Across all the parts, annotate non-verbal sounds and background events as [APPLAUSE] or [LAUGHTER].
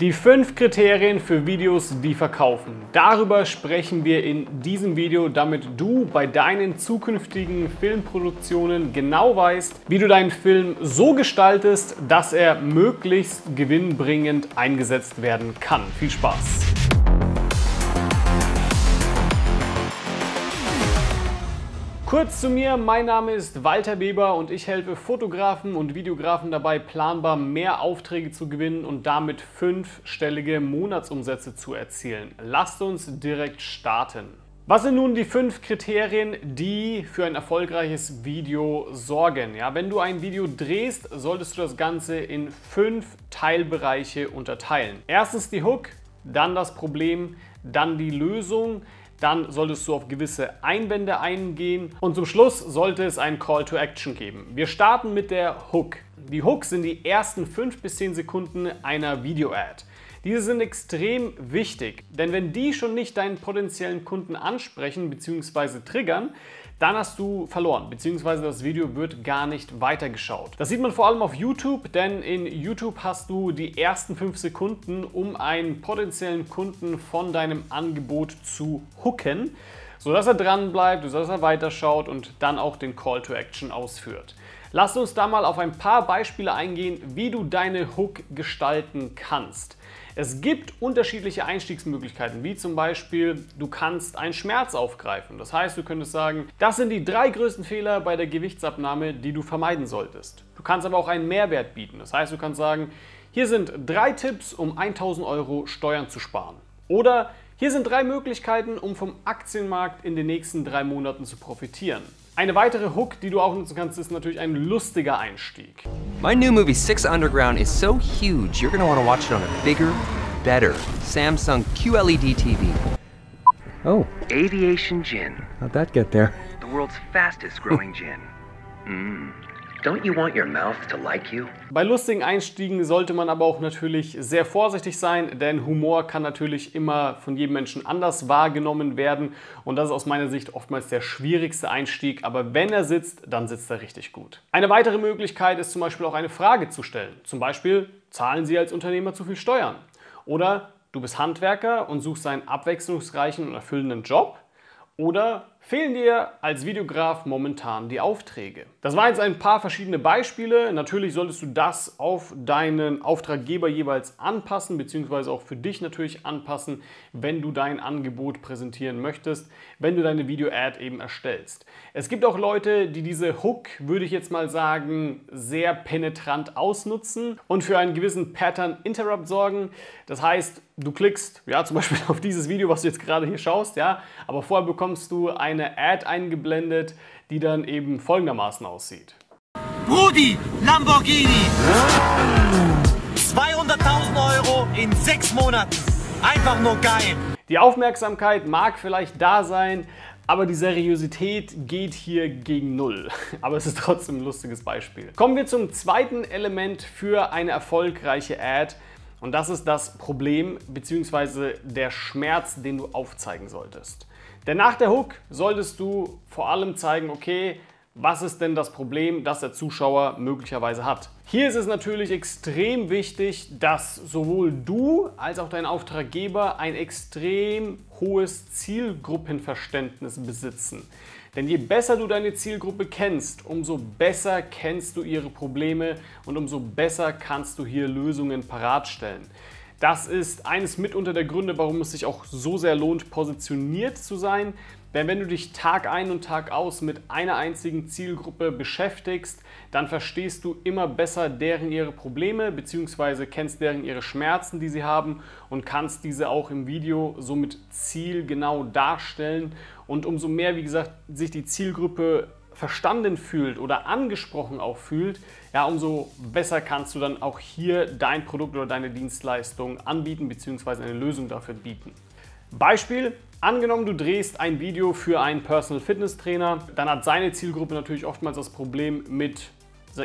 Die fünf Kriterien für Videos, die verkaufen. Darüber sprechen wir in diesem Video, damit du bei deinen zukünftigen Filmproduktionen genau weißt, wie du deinen Film so gestaltest, dass er möglichst gewinnbringend eingesetzt werden kann. Viel Spaß! Kurz zu mir, mein Name ist Walter Weber und ich helfe Fotografen und Videografen dabei, planbar mehr Aufträge zu gewinnen und damit fünfstellige Monatsumsätze zu erzielen. Lasst uns direkt starten. Was sind nun die fünf Kriterien, die für ein erfolgreiches Video sorgen? Ja, wenn du ein Video drehst, solltest du das Ganze in fünf Teilbereiche unterteilen. Erstens die Hook, dann das Problem, dann die Lösung, dann solltest du auf gewisse Einwände eingehen und zum Schluss sollte es einen Call to Action geben. Wir starten mit der Hook. Die Hooks sind die ersten 5 bis 10 Sekunden einer Video-Ad. Diese sind extrem wichtig, denn wenn die schon nicht deinen potenziellen Kunden ansprechen bzw. triggern, dann hast du verloren, beziehungsweise das Video wird gar nicht weitergeschaut. Das sieht man vor allem auf YouTube, denn in YouTube hast du die ersten 5 Sekunden, um einen potenziellen Kunden von deinem Angebot zu hooken, sodass er dran bleibt, sodass er weiterschaut und dann auch den Call to Action ausführt. Lass uns da mal auf ein paar Beispiele eingehen, wie du deine Hook gestalten kannst. Es gibt unterschiedliche Einstiegsmöglichkeiten, wie zum Beispiel, du kannst einen Schmerz aufgreifen. Das heißt, du könntest sagen, das sind die drei größten Fehler bei der Gewichtsabnahme, die du vermeiden solltest. Du kannst aber auch einen Mehrwert bieten. Das heißt, du kannst sagen, hier sind drei Tipps, um 1000 Euro Steuern zu sparen. Oder hier sind drei Möglichkeiten, um vom Aktienmarkt in den nächsten drei Monaten zu profitieren. Eine weitere Hook, die du auch nutzen kannst, ist natürlich ein lustiger Einstieg. My new movie Six Underground is so huge, you're gonna want to watch it on a bigger, better Samsung QLED TV. Oh, Aviation Gin, how'd that get there? the world's fastest growing gin. Mmm. Don't you want your mouth to like you? Bei lustigen Einstiegen sollte man aber auch natürlich sehr vorsichtig sein, denn Humor kann natürlich immer von jedem Menschen anders wahrgenommen werden und das ist aus meiner Sicht oftmals der schwierigste Einstieg, aber wenn er sitzt, dann sitzt er richtig gut. Eine weitere Möglichkeit ist zum Beispiel auch eine Frage zu stellen. Zum Beispiel, zahlen Sie als Unternehmer zu viel Steuern? Oder du bist Handwerker und suchst einen abwechslungsreichen und erfüllenden Job? Oder fehlen dir als Videograf momentan die Aufträge? Das waren jetzt ein paar verschiedene Beispiele. Natürlich solltest du das auf deinen Auftraggeber jeweils anpassen, beziehungsweise auch für dich natürlich anpassen, wenn du dein Angebot präsentieren möchtest, wenn du deine Video-Ad eben erstellst. Es gibt auch Leute, die diese Hook, würde ich jetzt mal sagen, sehr penetrant ausnutzen und für einen gewissen Pattern Interrupt sorgen. Das heißt, du klickst ja zum Beispiel [LAUGHS] auf dieses Video, was du jetzt gerade hier schaust, ja, aber vorher bekommst du eine Ad eingeblendet, die dann eben folgendermaßen aussieht. Rudi Lamborghini. 200.000 Euro in sechs Monaten. Einfach nur geil. Die Aufmerksamkeit mag vielleicht da sein, aber die Seriosität geht hier gegen Null. [LAUGHS] Aber es ist trotzdem ein lustiges Beispiel. Kommen wir zum zweiten Element für eine erfolgreiche Ad. Und das ist das Problem bzw. der Schmerz, den du aufzeigen solltest. Denn nach der Hook solltest du vor allem zeigen, okay, was ist denn das Problem, das der Zuschauer möglicherweise hat. Hier ist es natürlich extrem wichtig, dass sowohl du als auch dein Auftraggeber ein extrem hohes Zielgruppenverständnis besitzen. Denn je besser du deine Zielgruppe kennst, umso besser kennst du ihre Probleme und umso besser kannst du hier Lösungen parat stellen. Das ist eines mitunter der Gründe, warum es sich auch so sehr lohnt, positioniert zu sein. Denn wenn du dich Tag ein und Tag aus mit einer einzigen Zielgruppe beschäftigst, dann verstehst du immer besser deren ihre Probleme bzw. kennst deren ihre Schmerzen, die sie haben und kannst diese auch im Video somit zielgenau darstellen. Und umso mehr, wie gesagt, sich die Zielgruppe verstanden fühlt oder angesprochen auch fühlt, ja, umso besser kannst du dann auch hier dein Produkt oder deine Dienstleistung anbieten bzw. eine Lösung dafür bieten. Beispiel, angenommen du drehst ein Video für einen Personal Fitness Trainer, dann hat seine Zielgruppe natürlich oftmals das Problem mit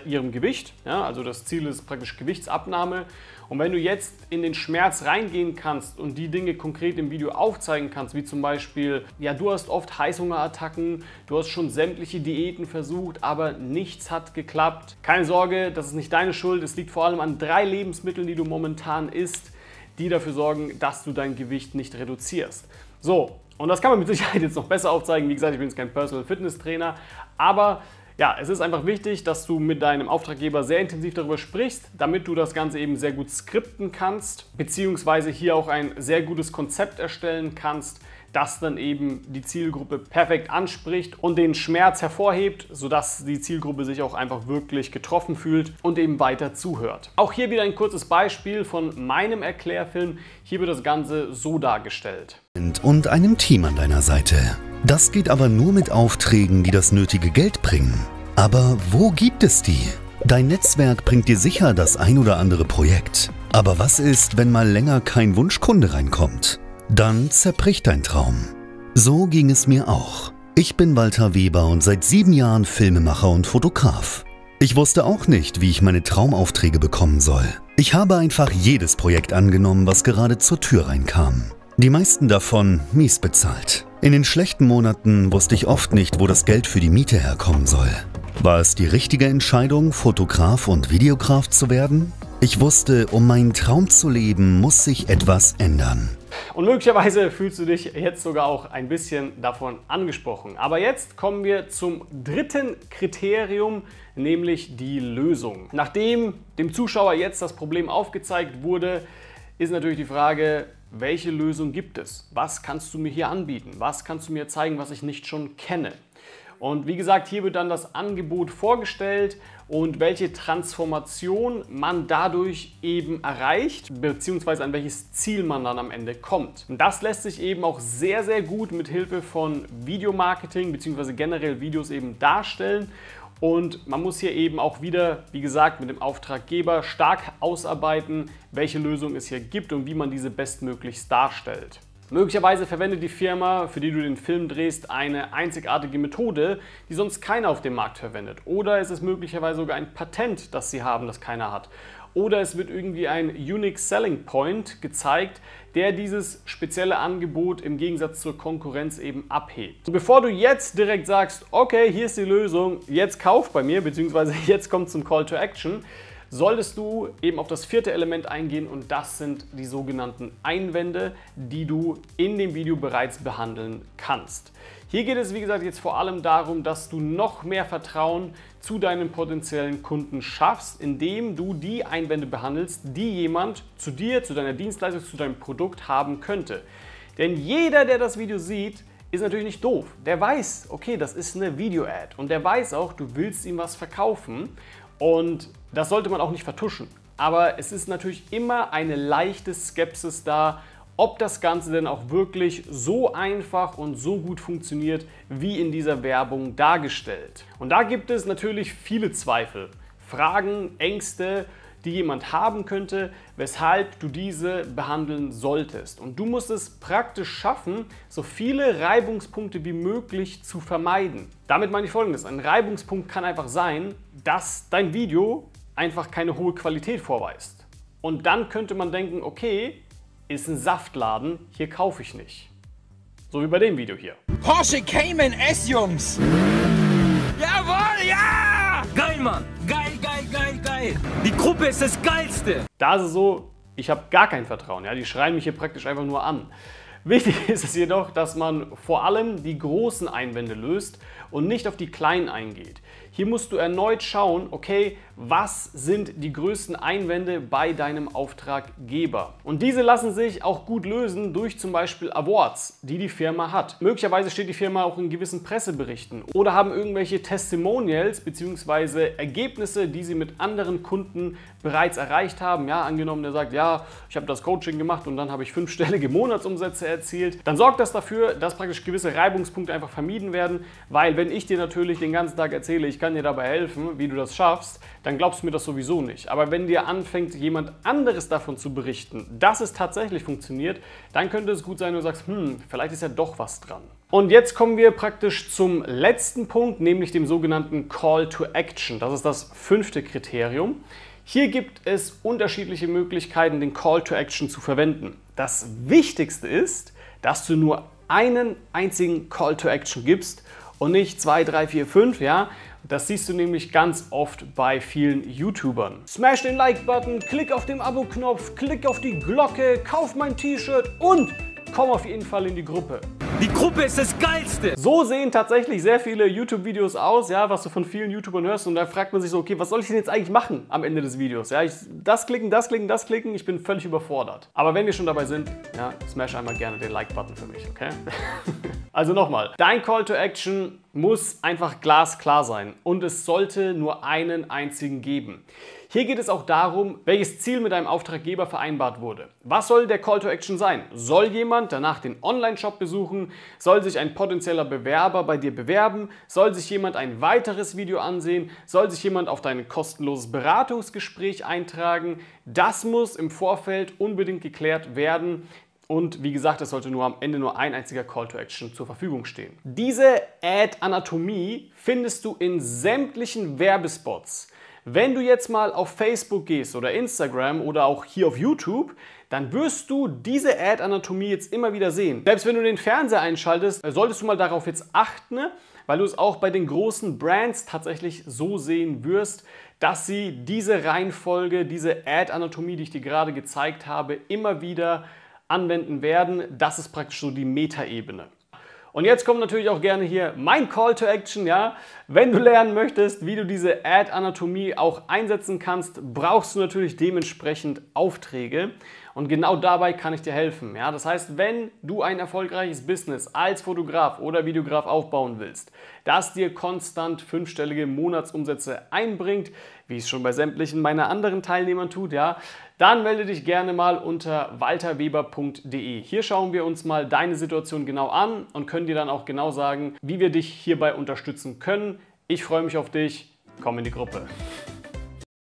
ihrem Gewicht. Ja, also das Ziel ist praktisch Gewichtsabnahme. Und wenn du jetzt in den Schmerz reingehen kannst und die Dinge konkret im Video aufzeigen kannst, wie zum Beispiel, ja, du hast oft Heißhungerattacken, du hast schon sämtliche Diäten versucht, aber nichts hat geklappt. Keine Sorge, das ist nicht deine Schuld. Es liegt vor allem an drei Lebensmitteln, die du momentan isst die dafür sorgen, dass du dein Gewicht nicht reduzierst. So, und das kann man mit Sicherheit [LAUGHS] jetzt noch besser aufzeigen. Wie gesagt, ich bin jetzt kein Personal Fitness Trainer, aber ja, es ist einfach wichtig, dass du mit deinem Auftraggeber sehr intensiv darüber sprichst, damit du das Ganze eben sehr gut skripten kannst, beziehungsweise hier auch ein sehr gutes Konzept erstellen kannst, das dann eben die Zielgruppe perfekt anspricht und den Schmerz hervorhebt, sodass die Zielgruppe sich auch einfach wirklich getroffen fühlt und eben weiter zuhört. Auch hier wieder ein kurzes Beispiel von meinem Erklärfilm. Hier wird das Ganze so dargestellt. Und einem Team an deiner Seite. Das geht aber nur mit Aufträgen, die das nötige Geld bringen. Aber wo gibt es die? Dein Netzwerk bringt dir sicher das ein oder andere Projekt. Aber was ist, wenn mal länger kein Wunschkunde reinkommt? Dann zerbricht dein Traum. So ging es mir auch. Ich bin Walter Weber und seit sieben Jahren Filmemacher und Fotograf. Ich wusste auch nicht, wie ich meine Traumaufträge bekommen soll. Ich habe einfach jedes Projekt angenommen, was gerade zur Tür reinkam. Die meisten davon mies bezahlt. In den schlechten Monaten wusste ich oft nicht, wo das Geld für die Miete herkommen soll. War es die richtige Entscheidung, Fotograf und Videograf zu werden? Ich wusste, um meinen Traum zu leben, muss sich etwas ändern. Und möglicherweise fühlst du dich jetzt sogar auch ein bisschen davon angesprochen. Aber jetzt kommen wir zum dritten Kriterium, nämlich die Lösung. Nachdem dem Zuschauer jetzt das Problem aufgezeigt wurde, ist natürlich die Frage, welche Lösung gibt es? Was kannst du mir hier anbieten? Was kannst du mir zeigen, was ich nicht schon kenne? Und wie gesagt, hier wird dann das Angebot vorgestellt und welche Transformation man dadurch eben erreicht, beziehungsweise an welches Ziel man dann am Ende kommt. Und das lässt sich eben auch sehr, sehr gut mit Hilfe von Videomarketing, beziehungsweise generell Videos eben darstellen. Und man muss hier eben auch wieder, wie gesagt, mit dem Auftraggeber stark ausarbeiten, welche Lösung es hier gibt und wie man diese bestmöglichst darstellt. Möglicherweise verwendet die Firma, für die du den Film drehst, eine einzigartige Methode, die sonst keiner auf dem Markt verwendet. Oder es ist möglicherweise sogar ein Patent, das sie haben, das keiner hat. Oder es wird irgendwie ein Unique Selling Point gezeigt, der dieses spezielle Angebot im Gegensatz zur Konkurrenz eben abhebt. Und bevor du jetzt direkt sagst, okay, hier ist die Lösung, jetzt kauf bei mir, beziehungsweise [LAUGHS] jetzt kommt zum Call to Action, solltest du eben auf das vierte Element eingehen und das sind die sogenannten Einwände, die du in dem Video bereits behandeln kannst. Hier geht es, wie gesagt, jetzt vor allem darum, dass du noch mehr Vertrauen zu deinen potenziellen Kunden schaffst, indem du die Einwände behandelst, die jemand zu dir, zu deiner Dienstleistung, zu deinem Produkt haben könnte. Denn jeder, der das Video sieht, ist natürlich nicht doof. Der weiß, okay, das ist eine Video-Ad und der weiß auch, du willst ihm was verkaufen und das sollte man auch nicht vertuschen. Aber es ist natürlich immer eine leichte Skepsis da, ob das Ganze denn auch wirklich so einfach und so gut funktioniert, wie in dieser Werbung dargestellt. Und da gibt es natürlich viele Zweifel, Fragen, Ängste, die jemand haben könnte, weshalb du diese behandeln solltest. Und du musst es praktisch schaffen, so viele Reibungspunkte wie möglich zu vermeiden. Damit meine ich folgendes: Ein Reibungspunkt kann einfach sein, dass dein Video einfach keine hohe Qualität vorweist. Und dann könnte man denken, okay, ist ein Saftladen, hier kaufe ich nicht. So wie bei dem Video hier. Porsche Cayman S, Jungs! Jawohl, ja! Geil, Mann! Geil, Die Gruppe ist das Geilste! Da ist es so, ich habe gar kein Vertrauen. Ja? Die schreien mich hier praktisch einfach nur an. Wichtig [LAUGHS] ist es jedoch, dass man vor allem die großen Einwände löst und nicht auf die kleinen eingeht. Hier musst du erneut schauen, okay, was sind die größten Einwände bei deinem Auftraggeber? Und diese lassen sich auch gut lösen durch zum Beispiel Awards, die die Firma hat. Möglicherweise steht die Firma auch in gewissen Presseberichten oder haben irgendwelche Testimonials bzw. Ergebnisse, die sie mit anderen Kunden bereits erreicht haben. Ja, angenommen, der sagt, ja, ich habe das Coaching gemacht und dann habe ich fünfstellige Monatsumsätze erzielt. Dann sorgt das dafür, dass praktisch gewisse Reibungspunkte einfach vermieden werden, weil wenn ich dir natürlich den ganzen Tag erzähle, ich kann dir dabei helfen, wie du das schaffst, dann glaubst du mir das sowieso nicht. Aber wenn dir anfängt, jemand anderes davon zu berichten, dass es tatsächlich funktioniert, dann könnte es gut sein, du sagst, hm, vielleicht ist ja doch was dran. Und jetzt kommen wir praktisch zum letzten Punkt, nämlich dem sogenannten Call to Action. Das ist das fünfte Kriterium. Hier gibt es unterschiedliche Möglichkeiten, den Call to Action zu verwenden. Das Wichtigste ist, dass du nur einen einzigen Call to Action gibst und nicht 2, 3, 4, 5, ja. Das siehst du nämlich ganz oft bei vielen YouTubern. Smash den Like-Button, klick auf den Abo-Knopf, klick auf die Glocke, kauf mein T-Shirt und komm auf jeden Fall in die Gruppe. Die Gruppe ist das Geilste. So sehen tatsächlich sehr viele YouTube-Videos aus, ja, was du von vielen YouTubern hörst. Und da fragt man sich so, okay, was soll ich denn jetzt eigentlich machen am Ende des Videos? Ja, ich, das klicken, das klicken, das klicken, ich bin völlig überfordert. Aber wenn wir schon dabei sind, ja, smash einmal gerne den Like-Button für mich, okay? [LAUGHS] also nochmal, dein Call to Action muss einfach glasklar sein und es sollte nur einen einzigen geben. Hier geht es auch darum, welches Ziel mit deinem Auftraggeber vereinbart wurde. Was soll der Call to Action sein? Soll jemand danach den Online-Shop besuchen? Soll sich ein potenzieller Bewerber bei dir bewerben? Soll sich jemand ein weiteres Video ansehen? Soll sich jemand auf dein kostenloses Beratungsgespräch eintragen? Das muss im Vorfeld unbedingt geklärt werden. Und wie gesagt, es sollte nur am Ende nur ein einziger Call to Action zur Verfügung stehen. Diese Ad-Anatomie findest du in sämtlichen Werbespots. Wenn du jetzt mal auf Facebook gehst oder Instagram oder auch hier auf YouTube, dann wirst du diese Ad-Anatomie jetzt immer wieder sehen. Selbst wenn du den Fernseher einschaltest, äh, solltest du mal darauf jetzt achten, weil du es auch bei den großen Brands tatsächlich so sehen wirst, dass sie diese Reihenfolge, diese Ad-Anatomie, die ich dir gerade gezeigt habe, immer wieder anwenden werden. Das ist praktisch so die Metaebene. Und jetzt kommt natürlich auch gerne hier mein Call to Action, ja. Wenn du lernen möchtest, wie du diese Ad-Anatomie auch einsetzen kannst, brauchst du natürlich dementsprechend Aufträge. Und genau dabei kann ich dir helfen. Ja? Das heißt, wenn du ein erfolgreiches Business als Fotograf oder Videograf aufbauen willst, das dir konstant fünfstellige Monatsumsätze einbringt, wie es schon bei sämtlichen meiner anderen Teilnehmern tut, ja, dann melde dich gerne mal unter walterweber.de. Hier schauen wir uns mal deine Situation genau an und können dir dann auch genau sagen, wie wir dich hierbei unterstützen können. Ich freue mich auf dich. Komm in die Gruppe.